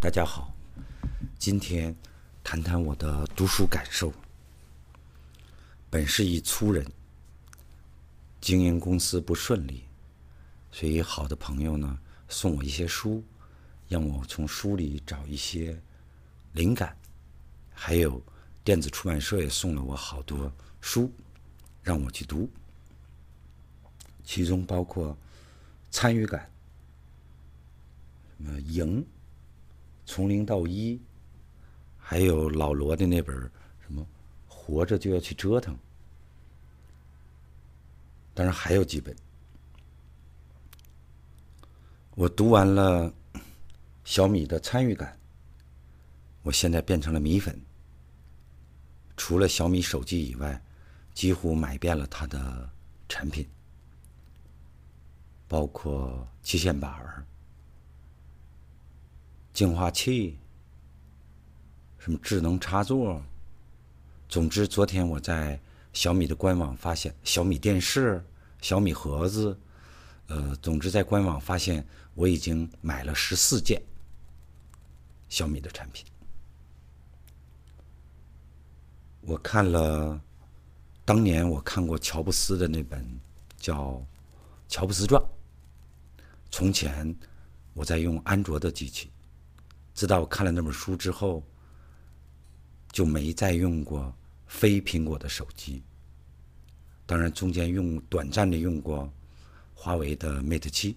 大家好，今天谈谈我的读书感受。本是一粗人，经营公司不顺利，所以好的朋友呢送我一些书，让我从书里找一些灵感。还有电子出版社也送了我好多书，让我去读，其中包括参与感，什么赢。从零到一，还有老罗的那本什么，活着就要去折腾。当然还有几本，我读完了小米的参与感，我现在变成了米粉。除了小米手机以外，几乎买遍了它的产品，包括旗线板儿。净化器，什么智能插座，总之，昨天我在小米的官网发现小米电视、小米盒子，呃，总之在官网发现我已经买了十四件小米的产品。我看了，当年我看过乔布斯的那本叫《乔布斯传》。从前我在用安卓的机器。直到我看了那本书之后，就没再用过非苹果的手机。当然，中间用短暂的用过华为的 Mate 七。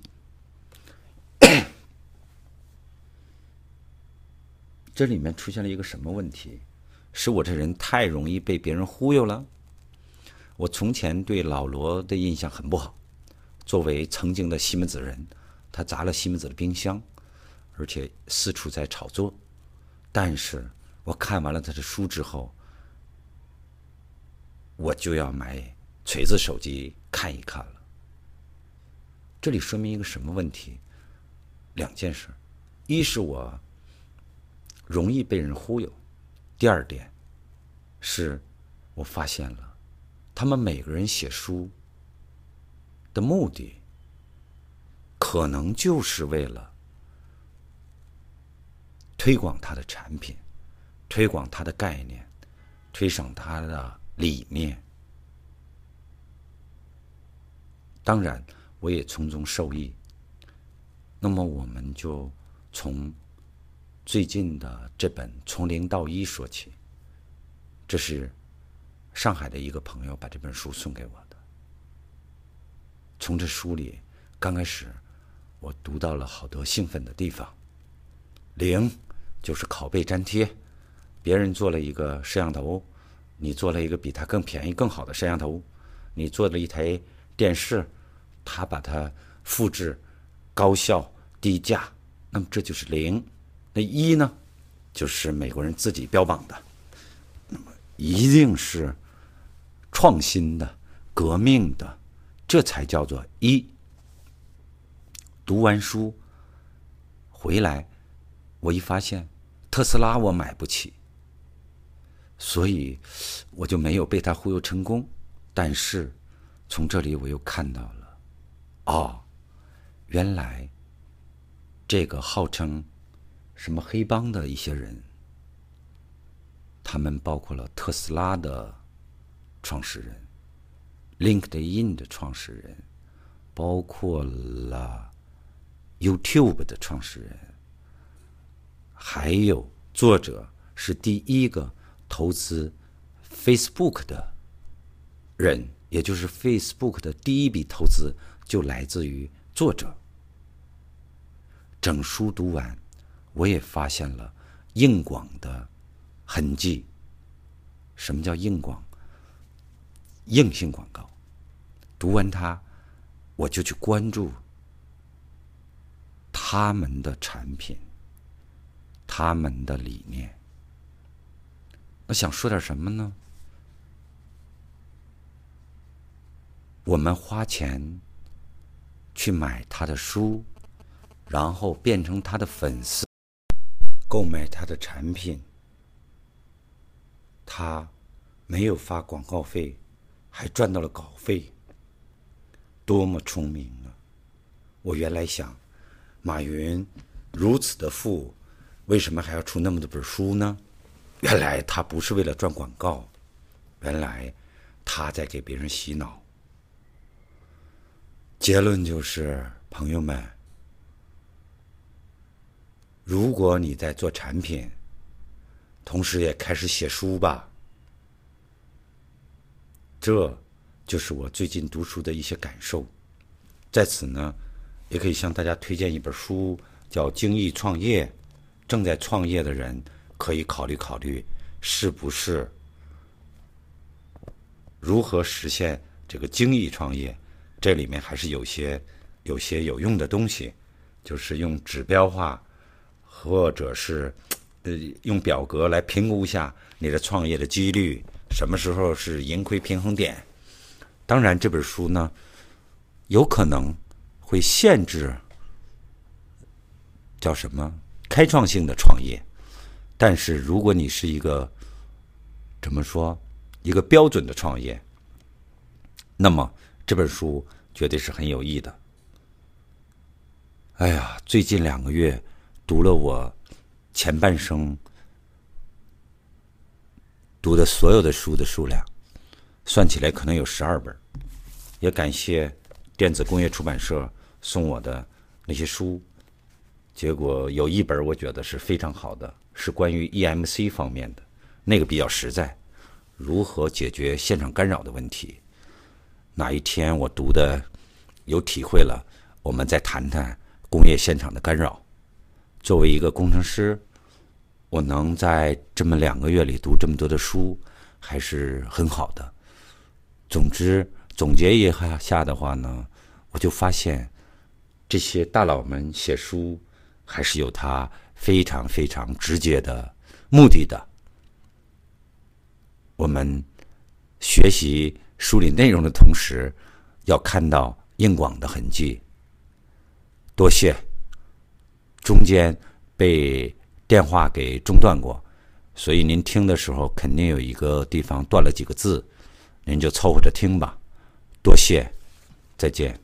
这里面出现了一个什么问题？是我这人太容易被别人忽悠了。我从前对老罗的印象很不好，作为曾经的西门子人，他砸了西门子的冰箱。而且四处在炒作，但是我看完了他的书之后，我就要买锤子手机看一看了。这里说明一个什么问题？两件事：一是我容易被人忽悠；第二点是，我发现了他们每个人写书的目的，可能就是为了。推广他的产品，推广他的概念，推广他的理念。当然，我也从中受益。那么，我们就从最近的这本《从零到一》说起。这是上海的一个朋友把这本书送给我的。从这书里，刚开始我读到了好多兴奋的地方。零。就是拷贝粘贴，别人做了一个摄像头，你做了一个比它更便宜、更好的摄像头；你做了一台电视，他把它复制、高效、低价。那么这就是零。那一呢，就是美国人自己标榜的，那么一定是创新的、革命的，这才叫做一。读完书回来。我一发现，特斯拉我买不起，所以我就没有被他忽悠成功。但是从这里我又看到了，哦，原来这个号称什么黑帮的一些人，他们包括了特斯拉的创始人、LinkedIn 的创始人，包括了 YouTube 的创始人。还有作者是第一个投资 Facebook 的人，也就是 Facebook 的第一笔投资就来自于作者。整书读完，我也发现了硬广的痕迹。什么叫硬广？硬性广告。读完它，我就去关注他们的产品。他们的理念，我想说点什么呢？我们花钱去买他的书，然后变成他的粉丝，购买他的产品，他没有发广告费，还赚到了稿费，多么聪明啊！我原来想，马云如此的富。为什么还要出那么多本书呢？原来他不是为了赚广告，原来他在给别人洗脑。结论就是，朋友们，如果你在做产品，同时也开始写书吧。这就是我最近读书的一些感受。在此呢，也可以向大家推荐一本书，叫《精益创业》。正在创业的人可以考虑考虑，是不是如何实现这个精益创业？这里面还是有些有些有用的东西，就是用指标化，或者是呃用表格来评估一下你的创业的几率，什么时候是盈亏平衡点。当然，这本书呢，有可能会限制叫什么？开创性的创业，但是如果你是一个怎么说一个标准的创业，那么这本书绝对是很有益的。哎呀，最近两个月读了我前半生读的所有的书的数量，算起来可能有十二本。也感谢电子工业出版社送我的那些书。结果有一本我觉得是非常好的，是关于 EMC 方面的，那个比较实在，如何解决现场干扰的问题。哪一天我读的有体会了，我们再谈谈工业现场的干扰。作为一个工程师，我能在这么两个月里读这么多的书，还是很好的。总之，总结一下的话呢，我就发现这些大佬们写书。还是有它非常非常直接的目的的。我们学习梳理内容的同时，要看到硬广的痕迹。多谢，中间被电话给中断过，所以您听的时候肯定有一个地方断了几个字，您就凑合着听吧。多谢，再见。